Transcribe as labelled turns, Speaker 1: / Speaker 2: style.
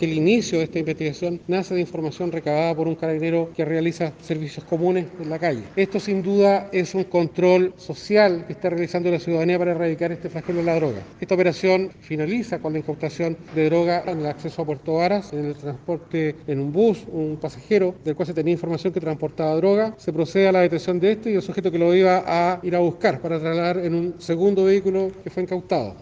Speaker 1: El inicio de esta investigación nace de información recabada por un carabinero que realiza servicios comunes en la calle. Esto sin duda es un control social que está realizando la ciudadanía para erradicar este flagelo de la droga. Esta operación finaliza con la incautación de droga en el acceso a Puerto Varas, en el transporte en un bus, un pasajero del cual se tenía información que transportaba droga. Se procede a la detención de este y el sujeto que lo iba a ir a buscar para trasladar en un segundo vehículo que fue incautado.